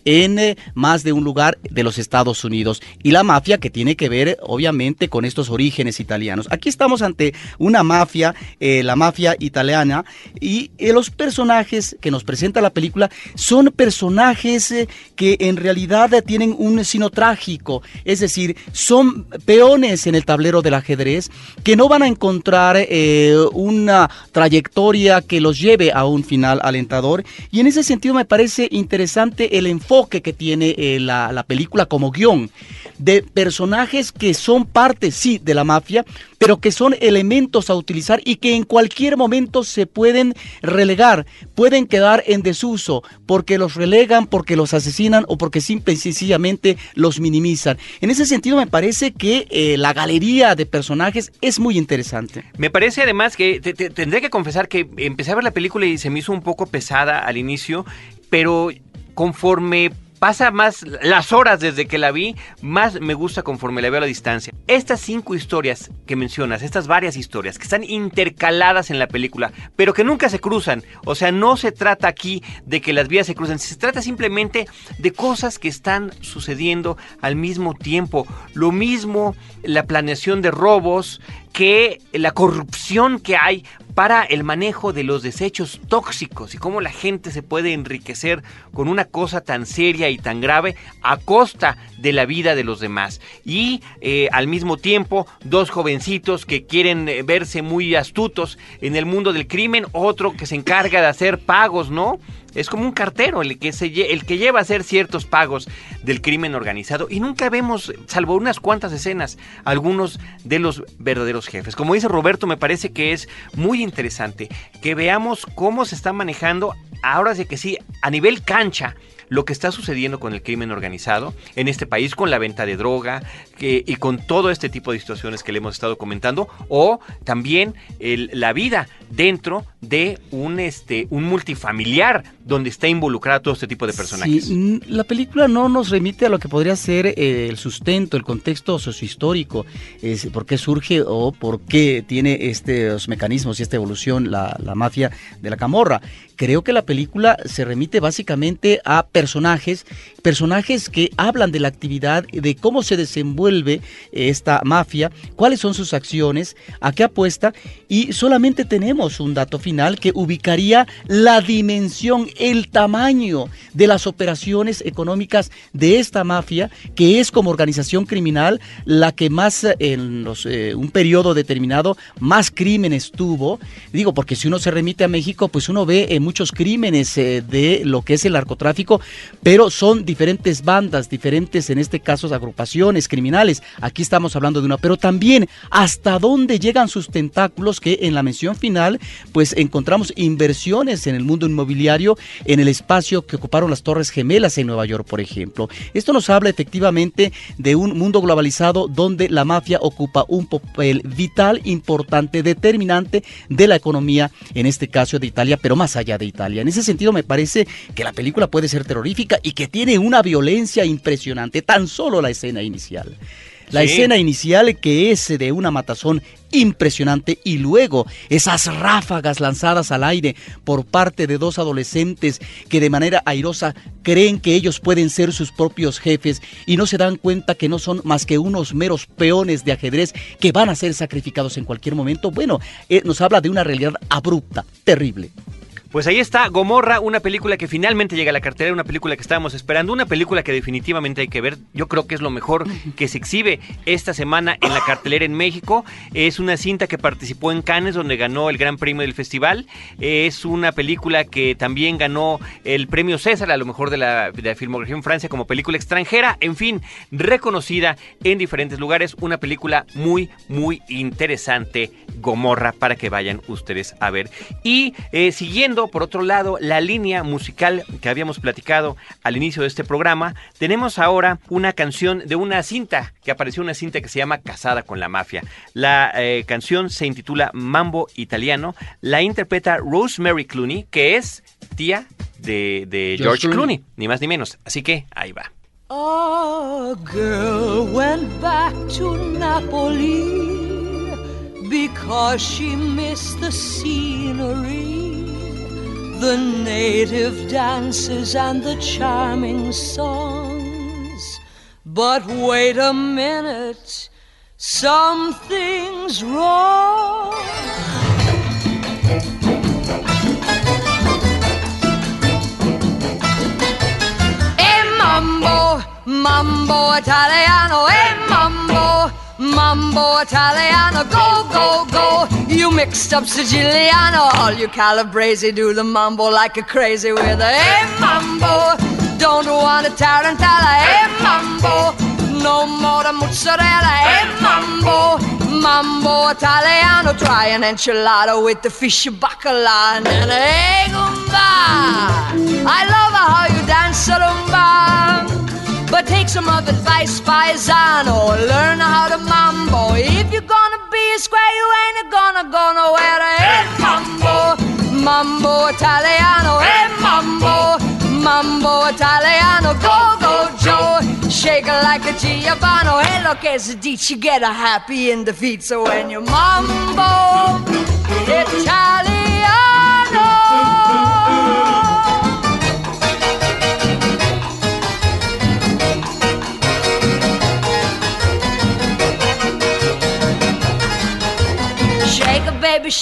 en eh, más de un lugar de los Estados Unidos. Y la mafia que tiene que ver, obviamente, con estos orígenes italianos. Aquí estamos ante una mafia, eh, la mafia italiana, y eh, los personajes que nos presenta la película son personajes eh, que en realidad tienen un sino trágico, es decir, son peones en el tablero del ajedrez que no van a encontrar una trayectoria que los lleve a un final alentador. Y en ese sentido me parece interesante el enfoque que tiene la, la película como guion de personajes que son parte, sí, de la mafia, pero que son elementos a utilizar y que en cualquier momento se pueden relegar, pueden quedar en desuso, porque los relegan, porque los asesinan o porque simple y sencillamente los minimizan. En ese sentido me parece que eh, la galería de personajes es muy interesante. Me parece además que tendré que confesar que empecé a ver la película y se me hizo un poco pesada al inicio, pero conforme pasa más las horas desde que la vi, más me gusta conforme la veo a la distancia. Estas cinco historias que mencionas, estas varias historias que están intercaladas en la película, pero que nunca se cruzan. O sea, no se trata aquí de que las vías se crucen, se trata simplemente de cosas que están sucediendo al mismo tiempo. Lo mismo la planeación de robos, que la corrupción que hay para el manejo de los desechos tóxicos y cómo la gente se puede enriquecer con una cosa tan seria y tan grave a costa de la vida de los demás. Y eh, al mismo tiempo, dos jovencitos que quieren eh, verse muy astutos en el mundo del crimen, otro que se encarga de hacer pagos, ¿no? Es como un cartero el que, el que lleva a hacer ciertos pagos del crimen organizado y nunca vemos, salvo unas cuantas escenas, algunos de los verdaderos jefes. Como dice Roberto, me parece que es muy interesante que veamos cómo se está manejando, ahora sí que sí, a nivel cancha, lo que está sucediendo con el crimen organizado en este país, con la venta de droga y con todo este tipo de situaciones que le hemos estado comentando, o también la vida dentro de un, este, un multifamiliar donde está involucrado todo este tipo de personajes. la película no nos remite a lo que podría ser eh, el sustento, el contexto sociohistórico, es, por qué surge o por qué tiene estos mecanismos y esta evolución la, la mafia de la camorra. Creo que la película se remite básicamente a personajes, personajes que hablan de la actividad, de cómo se desenvuelve esta mafia, cuáles son sus acciones, a qué apuesta y solamente tenemos un dato final que ubicaría la dimensión, el tamaño de las operaciones económicas de esta mafia, que es como organización criminal la que más en eh, un periodo determinado más crímenes tuvo. Digo, porque si uno se remite a México, pues uno ve eh, muchos crímenes eh, de lo que es el narcotráfico, pero son diferentes bandas, diferentes en este caso agrupaciones criminales. Aquí estamos hablando de una, pero también hasta dónde llegan sus tentáculos que en la mención final pues encontramos inversiones en el mundo inmobiliario en el espacio que ocuparon las Torres Gemelas en Nueva York, por ejemplo. Esto nos habla efectivamente de un mundo globalizado donde la mafia ocupa un papel vital, importante, determinante de la economía, en este caso de Italia, pero más allá de Italia. En ese sentido me parece que la película puede ser terrorífica y que tiene una violencia impresionante, tan solo la escena inicial. La escena inicial que es de una matazón impresionante y luego esas ráfagas lanzadas al aire por parte de dos adolescentes que de manera airosa creen que ellos pueden ser sus propios jefes y no se dan cuenta que no son más que unos meros peones de ajedrez que van a ser sacrificados en cualquier momento, bueno, eh, nos habla de una realidad abrupta, terrible. Pues ahí está Gomorra, una película que finalmente llega a la cartera, una película que estábamos esperando, una película que definitivamente hay que ver. Yo creo que es lo mejor que se exhibe esta semana en la cartelera en México. Es una cinta que participó en Cannes, donde ganó el Gran Premio del Festival. Es una película que también ganó el Premio César, a lo mejor de la, de la filmografía en Francia, como película extranjera. En fin, reconocida en diferentes lugares. Una película muy, muy interesante, Gomorra, para que vayan ustedes a ver. Y eh, siguiendo por otro lado, la línea musical que habíamos platicado al inicio de este programa, tenemos ahora una canción de una cinta, que apareció una cinta que se llama Casada con la Mafia. La eh, canción se intitula Mambo Italiano, la interpreta Rosemary Clooney, que es tía de, de George, George Clooney. Clooney. ni más ni menos. Así que ahí va. A girl went back to Napoli because she missed the scenery, the native dances, and the charming songs. But wait a minute, something's wrong. Mambo, mambo italiano, mambo, mambo italiano, go, go, go. You mixed up Siciliano, all you Calabrese do the mambo like a crazy with a e mambo. Don't want a tarantella, e mambo. No more the mozzarella, e mambo. Mambo italiano, try an enchilada with the fish bacala and an egg I love how you dance a rumba. But take some of advice, paisano. Learn how to mambo. If you're gonna be a square, you ain't gonna go nowhere. Hey, mambo, mambo italiano. Hey, mambo, mambo italiano. Go, go, Joe. Shake it like a Giovanni. Hey, look, as a ditch, you get a happy in the feet. So when you mambo italiano.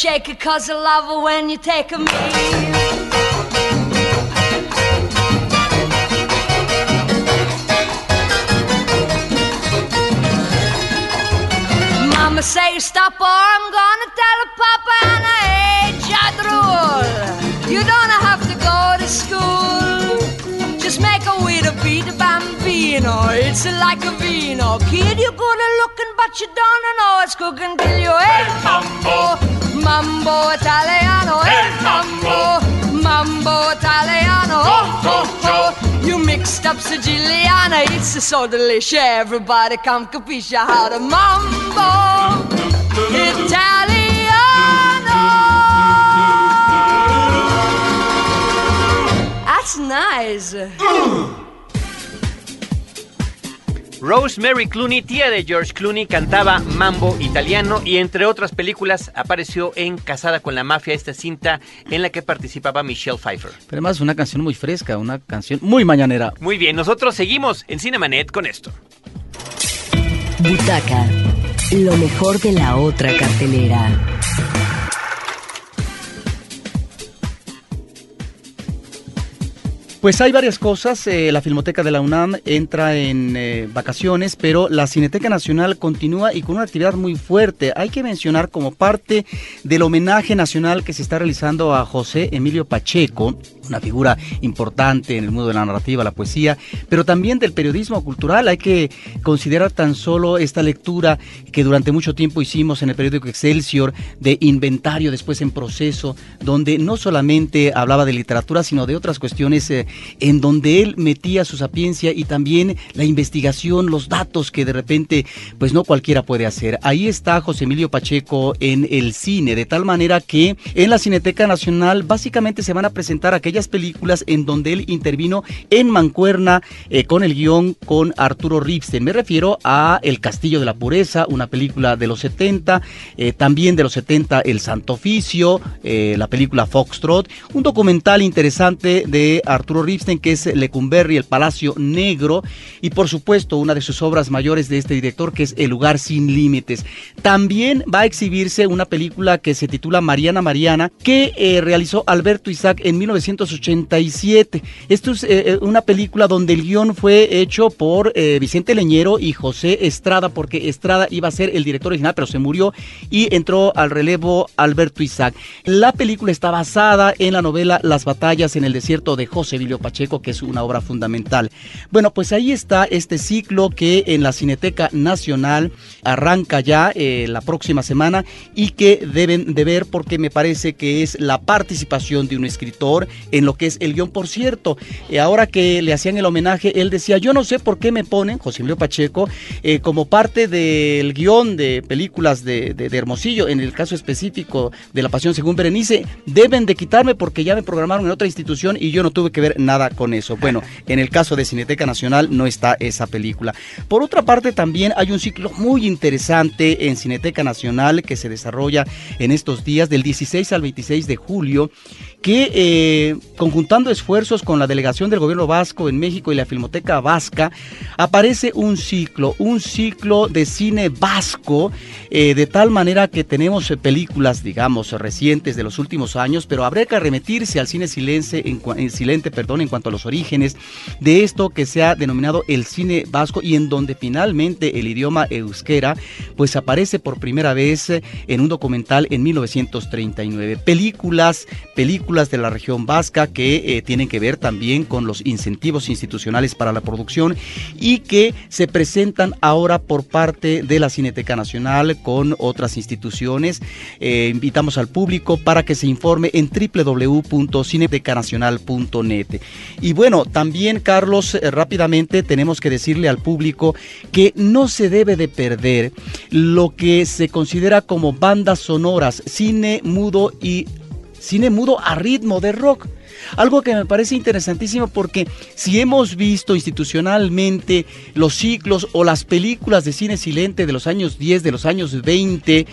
Shake it, cause I love it when you take a me. Mama say stop or I'm gonna tell her Papa and I ain't jadrul. You don't have to go to school. Just make a way to beat a bambino. It's like a vino. Kid, you're good at looking, but you don't know it's cooking till you hey mambo, mambo italiano, eh, hey mambo, mambo italiano. Oh, oh, oh. You mixed up Siciliana, it's so delicious. Everybody come capisce how to mambo Italiano. That's nice. Rosemary Clooney, tía de George Clooney, cantaba Mambo italiano y entre otras películas apareció en Casada con la Mafia, esta cinta en la que participaba Michelle Pfeiffer. Pero además una canción muy fresca, una canción muy mañanera. Muy bien, nosotros seguimos en Cinemanet con esto. Butaca, lo mejor de la otra cartelera. Pues hay varias cosas. eh, la Filmoteca de la UNAM entra en eh, vacaciones, pero la Cineteca Nacional continúa y con una actividad muy fuerte. Hay que mencionar como parte del homenaje nacional que se está realizando a José Emilio Pacheco, una figura importante en el mundo de la narrativa, la poesía, pero también del periodismo cultural. Hay que considerar tan solo esta lectura que durante mucho tiempo hicimos en el periódico Excelsior de inventario después en proceso, donde no solamente hablaba de literatura, sino de otras cuestiones eh, en donde él metía su sapiencia y también la investigación, los datos que de repente pues no cualquiera puede hacer. Ahí está José Emilio Pacheco en el cine, de tal manera que en la Cineteca Nacional básicamente se van a presentar aquellos aquellas películas en donde él intervino en mancuerna eh, con el guion con Arturo Ripstein. Me refiero a El Castillo de la Pureza, una película de los 70, eh, también de los 70 El Santo Oficio, eh, la película Foxtrot, un documental interesante de Arturo Ripstein que es Lecumberri, El Palacio Negro, y por supuesto una de sus obras mayores de este director que es El Lugar Sin Límites. También va a exhibirse una película que se titula Mariana Mariana, que realizó Alberto Isaac en 1987. Esto es eh, una película donde el guion fue hecho por eh, Vicente Leñero y José Estrada, porque Estrada iba a ser el director original, pero se murió y entró al relevo Alberto Isaac. La película está basada en la novela Las batallas en el desierto de José Emilio Pacheco, que es una obra fundamental. Bueno, pues ahí está este ciclo que en la Cineteca Nacional arranca ya eh, la próxima semana y que deben de ver porque me parece que es la participación de un escritor en lo que es el guion. Por cierto, eh, ahora que le hacían el homenaje, él decía, yo no sé por qué me ponen, José Emilio Pacheco, eh, como parte del guion de películas de, de- Hermosillo, en el caso específico de La Pasión según Berenice, deben de quitarme porque ya me programaron en otra institución y yo no tuve que ver nada con eso. Bueno, en el caso de Cineteca Nacional no está esa película. Por otra parte, también hay un ciclo muy interesante en Cineteca Nacional que se desarrolla en estos días, del 16 al 26 de julio, que eh, conjuntando esfuerzos con la delegación del gobierno vasco en México y la Filmoteca Vasca, aparece un ciclo, un ciclo de cine vasco, eh, de tal manera que tenemos eh, películas, digamos, recientes de los últimos años, pero habría que remitirse al cine silente en, cua- en silente, perdón, en cuanto a los orígenes de esto que se ha denominado el cine vasco y en donde finalmente el idioma euskera pues aparece por primera vez eh, en un documental en 1939. Películas, películas de la región vasca que eh, tienen que ver también con los incentivos institucionales para la producción y que se presentan ahora por parte de la Cineteca Nacional con otras instituciones. Eh, invitamos al público para que se informe en www.cinetecanacional.net. Y bueno, también Carlos, eh, rápidamente tenemos que decirle al público que no se debe de perder lo que se considera como bandas sonoras, cine mudo y cine mudo a ritmo de rock. Algo que me parece interesantísimo porque si hemos visto institucionalmente los ciclos o las películas de cine silente de los años 10, de los años 20,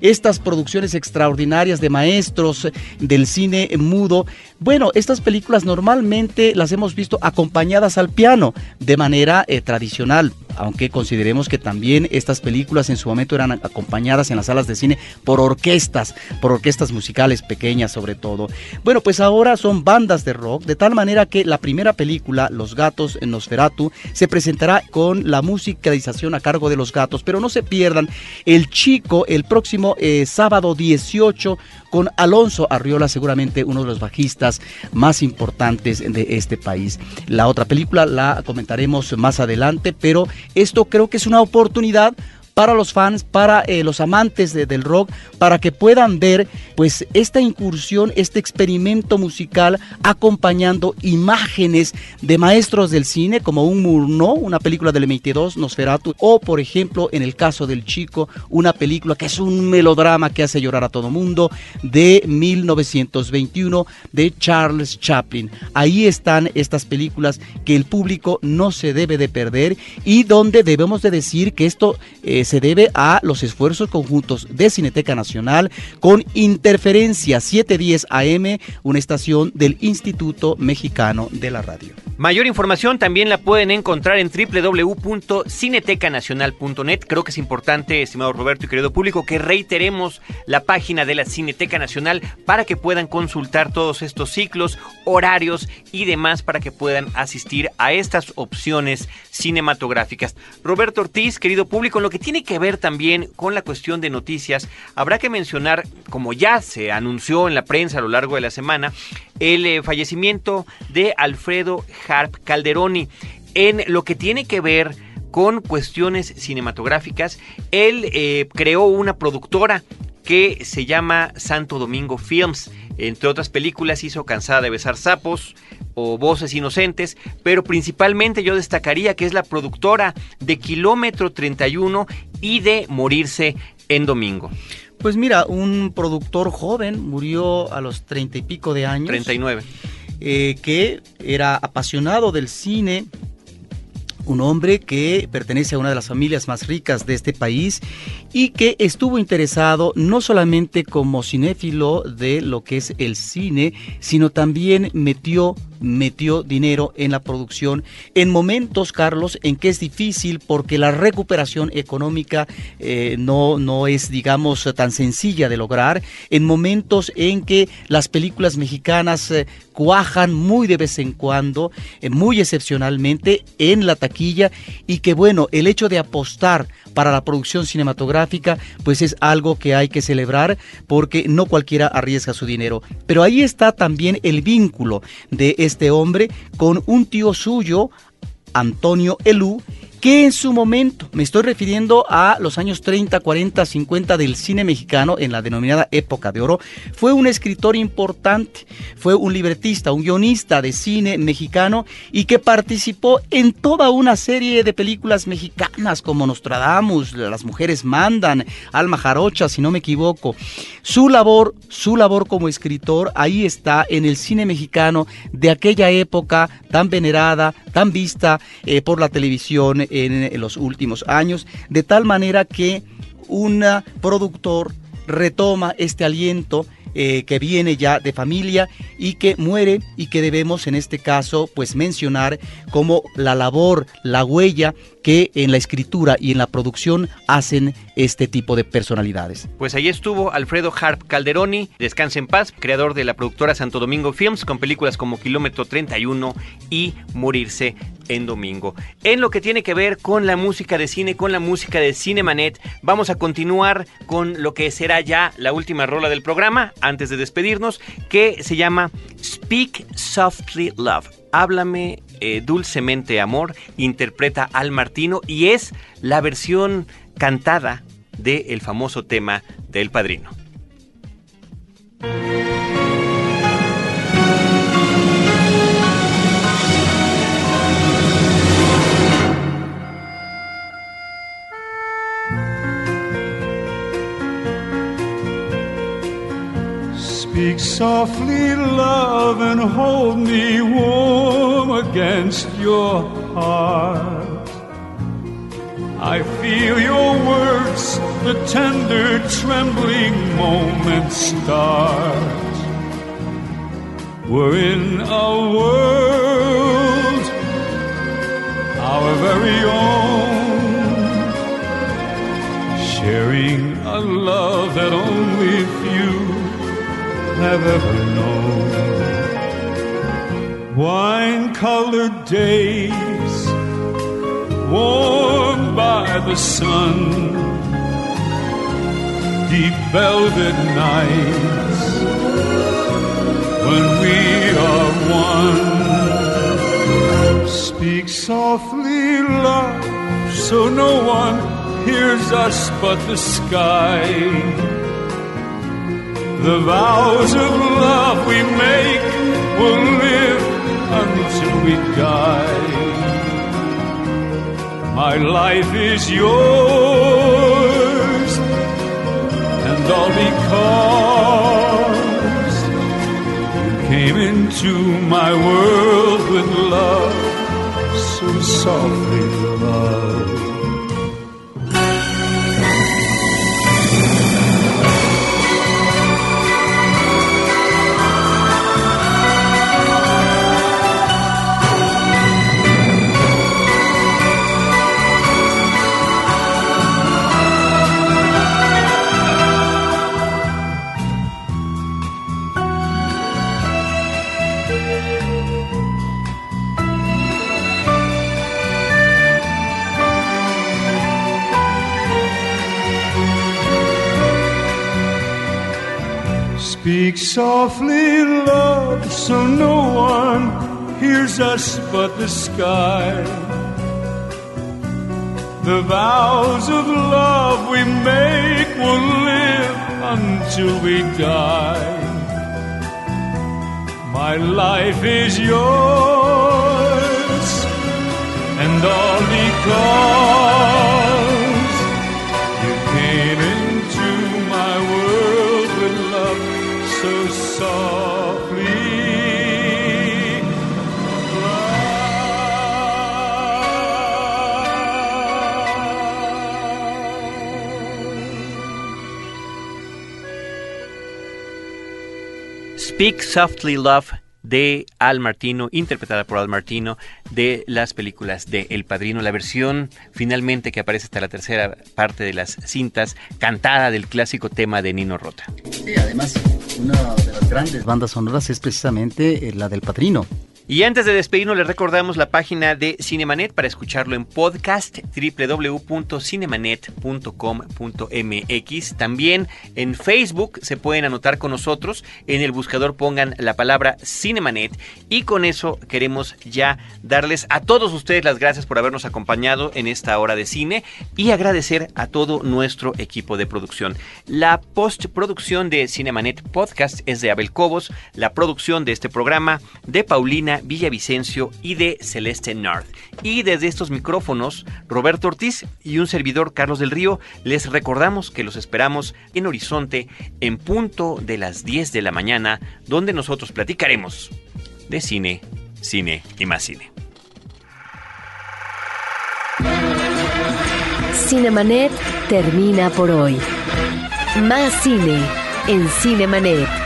estas producciones extraordinarias de maestros del cine mudo, bueno, estas películas normalmente las hemos visto acompañadas al piano de manera eh, tradicional, aunque consideremos que también estas películas en su momento eran acompañadas en las salas de cine por orquestas, por orquestas musicales pequeñas sobre todo. Bueno, pues ahora son bandas de rock, de tal manera que la primera película, Los Gatos en Nosferatu, se presentará con la musicalización a cargo de Los Gatos, pero no se pierdan El Chico el próximo eh, sábado 18 con Alonso Arriola, seguramente uno de los bajistas más importantes de este país. La otra película la comentaremos más adelante, pero esto creo que es una oportunidad para los fans, para eh, los amantes de- del rock, para que puedan ver pues esta incursión, este experimento musical acompañando imágenes de maestros del cine como un Murnau, una película del 22, Nosferatu, o por ejemplo en el caso del chico, una película que es un melodrama que hace llorar a todo mundo de 1921 de Charles Chaplin. Ahí están estas películas que el público no se debe de perder y donde debemos de decir que esto eh, se debe a los esfuerzos conjuntos de Cineteca Nacional con Interferencia 710 AM, una estación del Instituto Mexicano de la Radio. Mayor información también la pueden encontrar en www.cinetecanacional.net. Creo que es importante, estimado Roberto y querido público, que reiteremos la página de la Cineteca Nacional para que puedan consultar todos estos ciclos, horarios y demás para que puedan asistir a estas opciones cinematográficas. Roberto Ortiz, querido público, en lo que tiene que ver también con la cuestión de noticias, habrá que mencionar, como ya se anunció en la prensa a lo largo de la semana, el eh, fallecimiento de Alfredo Harp Calderoni. En lo que tiene que ver con cuestiones cinematográficas, él eh, creó una productora que se llama Santo Domingo Films. Entre otras películas hizo Cansada de besar sapos o Voces Inocentes, pero principalmente yo destacaría que es la productora de Kilómetro 31 y de Morirse en Domingo. Pues mira, un productor joven murió a los treinta y pico de años. 39. eh, que era apasionado del cine, un hombre que pertenece a una de las familias más ricas de este país y que estuvo interesado no solamente como cinéfilo de lo que es el cine, sino también metió metió dinero en la producción. En momentos, Carlos, en que es difícil porque la recuperación económica eh, no, no es, digamos, tan sencilla de lograr, en momentos en que las películas mexicanas eh, cuajan muy de vez en cuando, eh, muy excepcionalmente en la taquilla y que bueno, el hecho de apostar para la producción cinematográfica, pues es algo que hay que celebrar porque no cualquiera arriesga su dinero. Pero ahí está también el vínculo de este hombre con un tío suyo, Antonio Elú, en su momento, me estoy refiriendo a los años 30, 40, 50 del cine mexicano en la denominada época de oro, fue un escritor importante, fue un libretista, un guionista de cine mexicano y que participó en toda una serie de películas mexicanas como Nostradamus, Las mujeres mandan, Alma Jarocha, si no me equivoco. Su labor, su labor como escritor ahí está en el cine mexicano de aquella época tan venerada, tan vista eh, por la televisión en, los últimos años, de tal manera que un productor retoma este aliento eh, que viene ya de familia y que muere y que debemos en este caso pues mencionar como la labor, la huella que en la escritura y en la producción hacen este tipo de personalidades. Pues ahí estuvo Alfredo Harp Calderoni, descanse en paz, creador de la productora Santo Domingo Films, con películas como Kilómetro 31 y Morirse en Domingo. En lo que tiene que ver con la música de cine, con la música de Cinemanet, vamos a continuar con lo que será ya la última rola del programa, antes de despedirnos, que se llama Speak Softly Love. Háblame eh, dulcemente amor, interpreta Al Martino y es la versión cantada del famoso tema del padrino. Speak softly, love, and hold me warm against your heart. I feel your words, the tender, trembling moment start. We're in a world, our very own, sharing a love that only have ever known. Wine colored days, warmed by the sun, deep velvet nights when we are one. Speak softly, love, so no one hears us but the sky. The vows of love we make will live until we die. My life is yours, and all because you came into my world with love, so softly, love. Softly, love, so no one hears us but the sky. The vows of love we make will live until we die. My life is yours, and all because so softly. Speak softly, love. De Al Martino, interpretada por Al Martino, de las películas de El Padrino, la versión finalmente que aparece hasta la tercera parte de las cintas, cantada del clásico tema de Nino Rota. Sí, además, una de las grandes bandas sonoras es precisamente eh, la del Padrino. Y antes de despedirnos, les recordamos la página de Cinemanet para escucharlo en podcast www.cinemanet.com.mx. También en Facebook se pueden anotar con nosotros. En el buscador pongan la palabra Cinemanet. Y con eso queremos ya darles a todos ustedes las gracias por habernos acompañado en esta hora de cine y agradecer a todo nuestro equipo de producción. La postproducción de Cinemanet Podcast es de Abel Cobos, la producción de este programa de Paulina Villavicencio y de Celeste North. Y desde estos micrófonos, Roberto Ortiz y un servidor Carlos del Río, les recordamos que los esperamos en Horizonte en punto de las 10 de la mañana, donde nosotros platicaremos de cine, cine y más cine. Cinemanet termina por hoy. Más cine en Cinemanet.